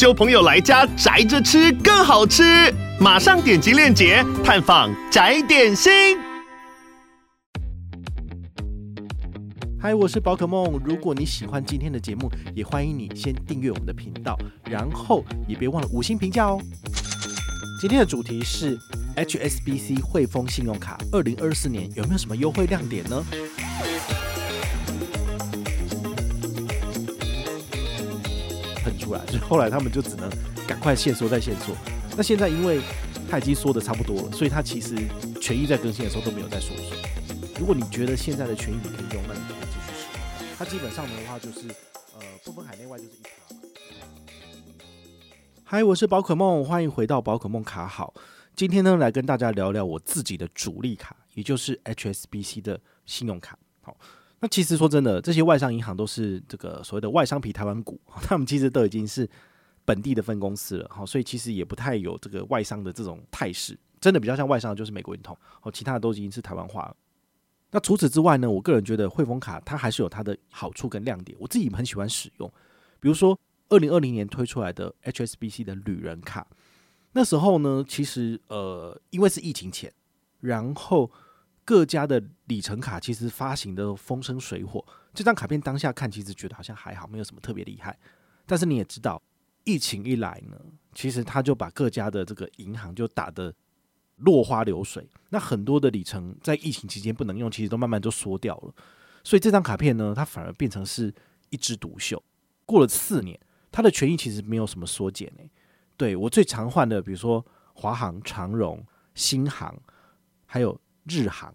揪朋友来家宅着吃更好吃。马上点击链接探访宅点心。嗨，我是宝可梦。如果你喜欢今天的节目，也欢迎你先订阅我们的频道，然后也别忘了五星评价哦。今天的主题是 HSBC 汇丰信用卡，二零二四年有没有什么优惠亮点呢？来，所 以后来他们就只能赶快限缩再限缩。那现在因为他已经说的差不多了，所以他其实权益在更新的时候都没有再缩水。如果你觉得现在的权益你可以用，那你可以继续使用。它基本上的话就是，呃，不分海内外就是一卡。嗨，我是宝可梦，欢迎回到宝可梦卡好。今天呢，来跟大家聊聊我自己的主力卡，也就是 HSBC 的信用卡。好，那其实说真的，这些外商银行都是这个所谓的外商皮台湾股，他们其实都已经是。本地的分公司了，好，所以其实也不太有这个外商的这种态势，真的比较像外商的就是美国运通，哦，其他的都已经是台湾化了。那除此之外呢，我个人觉得汇丰卡它还是有它的好处跟亮点，我自己很喜欢使用。比如说二零二零年推出来的 HSBC 的旅人卡，那时候呢，其实呃，因为是疫情前，然后各家的里程卡其实发行的风生水火，这张卡片当下看其实觉得好像还好，没有什么特别厉害，但是你也知道。疫情一来呢，其实他就把各家的这个银行就打得落花流水。那很多的里程在疫情期间不能用，其实都慢慢就缩掉了。所以这张卡片呢，它反而变成是一枝独秀。过了四年，它的权益其实没有什么缩减诶。对，我最常换的，比如说华航、长荣、新航，还有日航，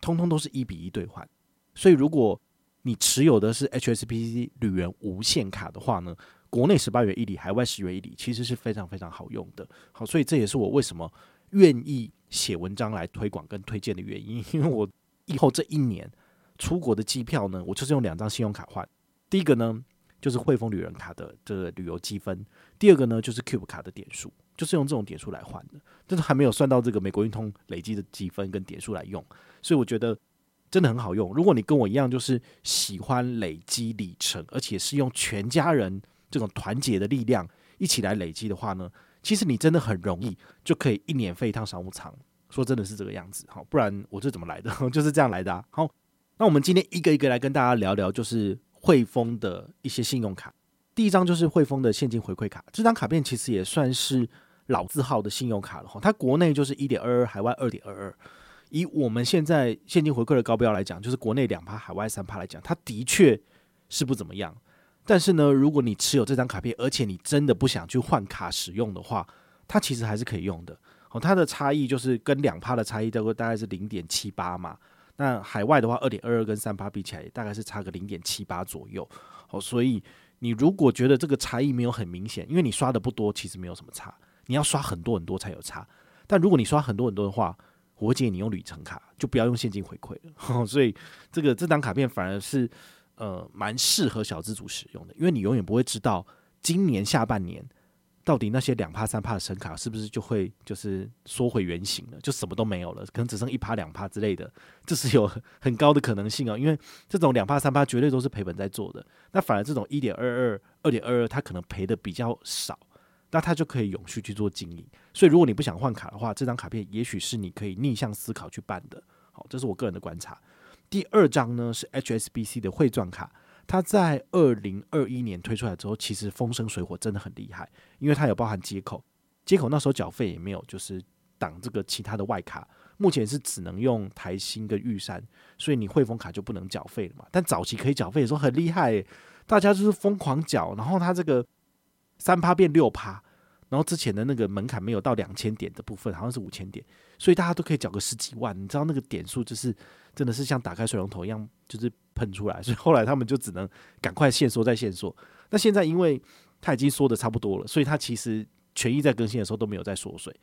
通通都是一比一兑换。所以如果你持有的是 HSBC 旅人无限卡的话呢，国内十八元一里，海外十元一里，其实是非常非常好用的。好，所以这也是我为什么愿意写文章来推广跟推荐的原因。因为我以后这一年出国的机票呢，我就是用两张信用卡换。第一个呢，就是汇丰旅人卡的这个旅游积分；第二个呢，就是 Cube 卡的点数，就是用这种点数来换的。但是还没有算到这个美国运通累积的积分跟点数来用，所以我觉得真的很好用。如果你跟我一样，就是喜欢累积里程，而且是用全家人。这种团结的力量一起来累积的话呢，其实你真的很容易就可以一年飞一趟商务舱。说真的是这个样子，好，不然我这怎么来的？就是这样来的啊。好，那我们今天一个一个来跟大家聊聊，就是汇丰的一些信用卡。第一张就是汇丰的现金回馈卡，这张卡片其实也算是老字号的信用卡了哈。它国内就是一点二二，海外二点二二。以我们现在现金回馈的高标来讲，就是国内两趴，海外三趴来讲，它的确是不怎么样。但是呢，如果你持有这张卡片，而且你真的不想去换卡使用的话，它其实还是可以用的。哦，它的差异就是跟两趴的差异，大概大概是零点七八嘛。那海外的话，二点二二跟三趴比起来，大概是差个零点七八左右。哦，所以你如果觉得这个差异没有很明显，因为你刷的不多，其实没有什么差。你要刷很多很多才有差。但如果你刷很多很多的话，我会建议你用旅程卡，就不要用现金回馈了。所以这个这张卡片反而是。呃，蛮适合小资主使用的，因为你永远不会知道今年下半年到底那些两趴三趴的神卡是不是就会就是缩回原形了，就什么都没有了，可能只剩一趴两趴之类的，这是有很高的可能性啊。因为这种两趴三趴绝对都是赔本在做的，那反而这种一点二二、二点二二，它可能赔的比较少，那它就可以永续去做经营。所以如果你不想换卡的话，这张卡片也许是你可以逆向思考去办的。好，这是我个人的观察。第二张呢是 HSBC 的汇转卡，它在二零二一年推出来之后，其实风生水火真的很厉害，因为它有包含接口，接口那时候缴费也没有，就是挡这个其他的外卡，目前是只能用台新跟玉山，所以你汇丰卡就不能缴费了嘛。但早期可以缴费的时候很厉害，大家就是疯狂缴，然后它这个三趴变六趴。然后之前的那个门槛没有到两千点的部分，好像是五千点，所以大家都可以缴个十几万。你知道那个点数就是真的是像打开水龙头一样，就是喷出来。所以后来他们就只能赶快限缩再限缩。那现在因为它已经缩的差不多了，所以它其实权益在更新的时候都没有在缩水。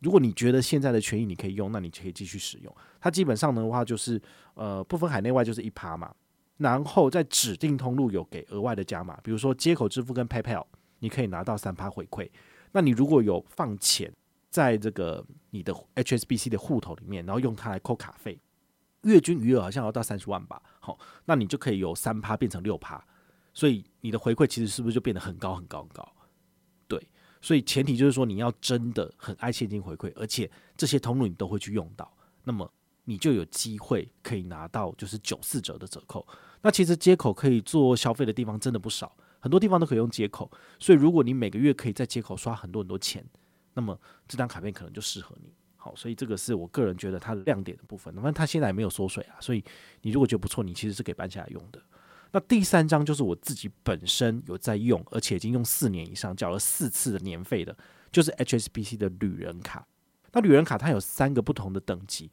如果你觉得现在的权益你可以用，那你就可以继续使用。它基本上的话就是，呃，不分海内外就是一趴嘛。然后在指定通路有给额外的加码，比如说接口支付跟 PayPal，你可以拿到三趴回馈。那你如果有放钱在这个你的 HSBC 的户头里面，然后用它来扣卡费，月均余额好像要到三十万吧？好，那你就可以由三趴变成六趴，所以你的回馈其实是不是就变得很高很高很高？对，所以前提就是说你要真的很爱现金回馈，而且这些通路你都会去用到，那么。你就有机会可以拿到就是九四折的折扣。那其实接口可以做消费的地方真的不少，很多地方都可以用接口。所以如果你每个月可以在接口刷很多很多钱，那么这张卡片可能就适合你。好，所以这个是我个人觉得它的亮点的部分。反正它现在也没有缩水啊，所以你如果觉得不错，你其实是可以办下来用的。那第三张就是我自己本身有在用，而且已经用四年以上，缴了四次的年费的，就是 HSBC 的旅人卡。那旅人卡它有三个不同的等级。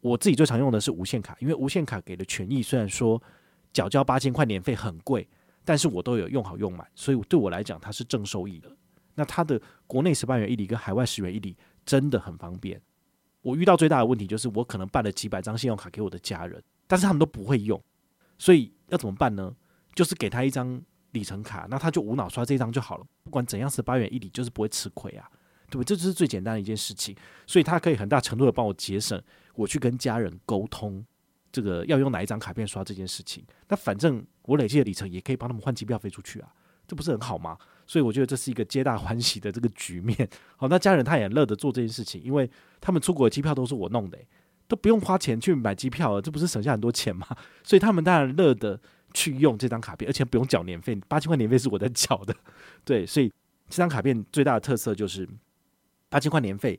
我自己最常用的是无限卡，因为无限卡给的权益虽然说缴交八千块年费很贵，但是我都有用好用满，所以对我来讲它是正收益的。那它的国内十八元一里跟海外十元一里真的很方便。我遇到最大的问题就是我可能办了几百张信用卡给我的家人，但是他们都不会用，所以要怎么办呢？就是给他一张里程卡，那他就无脑刷这张就好了，不管怎样十八元一里就是不会吃亏啊。对不对？这就是最简单的一件事情，所以它可以很大程度的帮我节省我去跟家人沟通这个要用哪一张卡片刷这件事情。那反正我累积的里程也可以帮他们换机票飞出去啊，这不是很好吗？所以我觉得这是一个皆大欢喜的这个局面。好，那家人他也乐得做这件事情，因为他们出国的机票都是我弄的，都不用花钱去买机票了，这不是省下很多钱吗？所以他们当然乐得去用这张卡片，而且不用缴年费，八千块年费是我在缴的。对，所以这张卡片最大的特色就是。八千块年费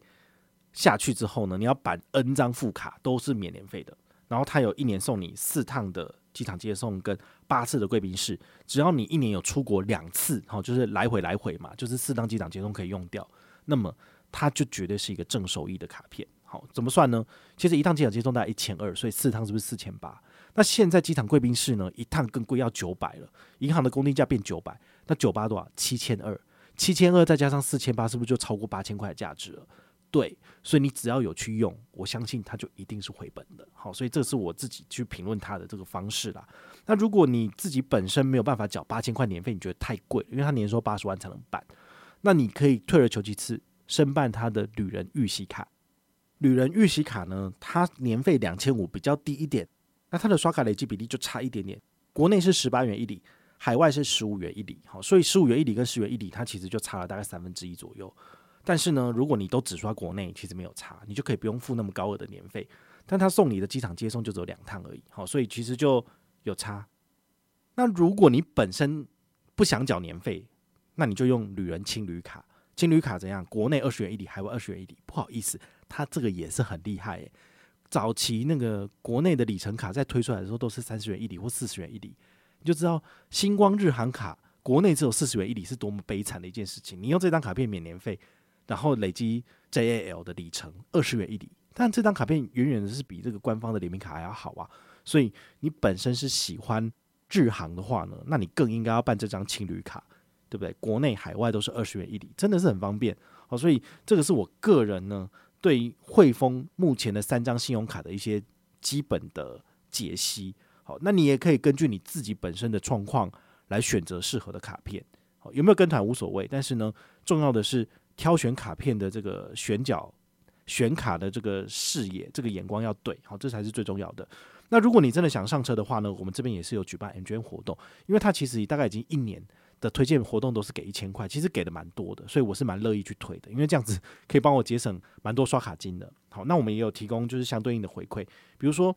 下去之后呢，你要办 N 张副卡都是免年费的。然后他有一年送你四趟的机场接送跟八次的贵宾室，只要你一年有出国两次，好，就是来回来回嘛，就是四趟机场接送可以用掉，那么它就绝对是一个正收益的卡片。好，怎么算呢？其实一趟机场接送大概一千二，所以四趟是不是四千八？那现在机场贵宾室呢，一趟更贵，要九百了。银行的公定价变九百，那九八多少？七千二。七千二再加上四千八，是不是就超过八千块的价值了？对，所以你只要有去用，我相信它就一定是回本的。好，所以这是我自己去评论它的这个方式啦。那如果你自己本身没有办法缴八千块年费，你觉得太贵，因为它年收八十万才能办，那你可以退而求其次，申办它的旅人预习卡。旅人预习卡呢，它年费两千五比较低一点，那它的刷卡累计比例就差一点点。国内是十八元一里。海外是十五元一里，好，所以十五元一里跟十元一里，它其实就差了大概三分之一左右。但是呢，如果你都只刷国内，其实没有差，你就可以不用付那么高额的年费。但他送你的机场接送就只有两趟而已，好，所以其实就有差。那如果你本身不想缴年费，那你就用旅人青旅卡。青旅卡怎样？国内二十元一里，海外二十元一里。不好意思，它这个也是很厉害诶。早期那个国内的里程卡在推出来的时候，都是三十元一里或四十元一里。你就知道星光日航卡国内只有四十元一里是多么悲惨的一件事情。你用这张卡片免年费，然后累积 JAL 的里程二十元一里，但这张卡片远远的是比这个官方的联名卡还要好啊。所以你本身是喜欢日航的话呢，那你更应该要办这张情侣卡，对不对？国内海外都是二十元一里，真的是很方便。好，所以这个是我个人呢对于汇丰目前的三张信用卡的一些基本的解析。好，那你也可以根据你自己本身的状况来选择适合的卡片。好，有没有跟团无所谓，但是呢，重要的是挑选卡片的这个选角、选卡的这个视野、这个眼光要对，好，这才是最重要的。那如果你真的想上车的话呢，我们这边也是有举办 MGM 活动，因为它其实大概已经一年的推荐活动都是给一千块，其实给的蛮多的，所以我是蛮乐意去推的，因为这样子可以帮我节省蛮多刷卡金的。好，那我们也有提供就是相对应的回馈，比如说。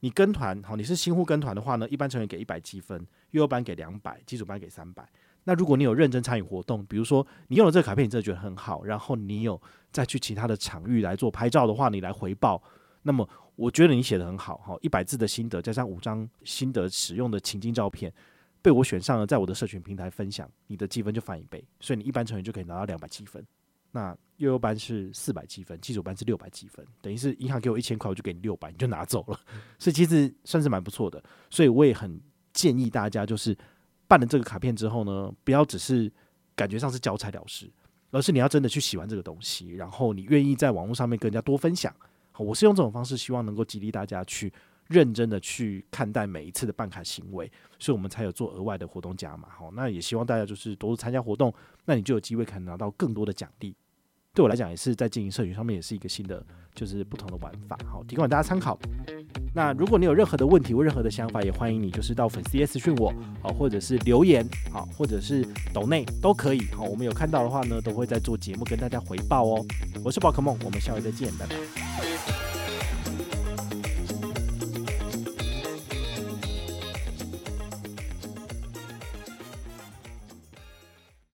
你跟团好，你是新户跟团的话呢，一般成员给一百积分，悠游班给两百，基础班给三百。那如果你有认真参与活动，比如说你用了这个卡片，你真的觉得很好，然后你有再去其他的场域来做拍照的话，你来回报，那么我觉得你写的很好哈，一百字的心得加上五张心得使用的情境照片，被我选上了，在我的社群平台分享，你的积分就翻一倍，所以你一般成员就可以拿到两百积分。那悠悠班是四百积分，基础班是六百积分，等于是银行给我一千块，我就给你六百，你就拿走了，所以其实算是蛮不错的。所以我也很建议大家，就是办了这个卡片之后呢，不要只是感觉上是交差了事，而是你要真的去喜欢这个东西，然后你愿意在网络上面跟人家多分享。我是用这种方式，希望能够激励大家去认真的去看待每一次的办卡行为，所以我们才有做额外的活动加码。好，那也希望大家就是多多参加活动，那你就有机会可能拿到更多的奖励。对我来讲，也是在经营社群上面也是一个新的，就是不同的玩法。好，提供给大家参考。那如果你有任何的问题或任何的想法，也欢迎你就是到粉丝页私讯我，好，或者是留言，好，或者是抖内都可以。好，我们有看到的话呢，都会在做节目跟大家回报哦。我是宝可梦，我们下回再见，拜拜。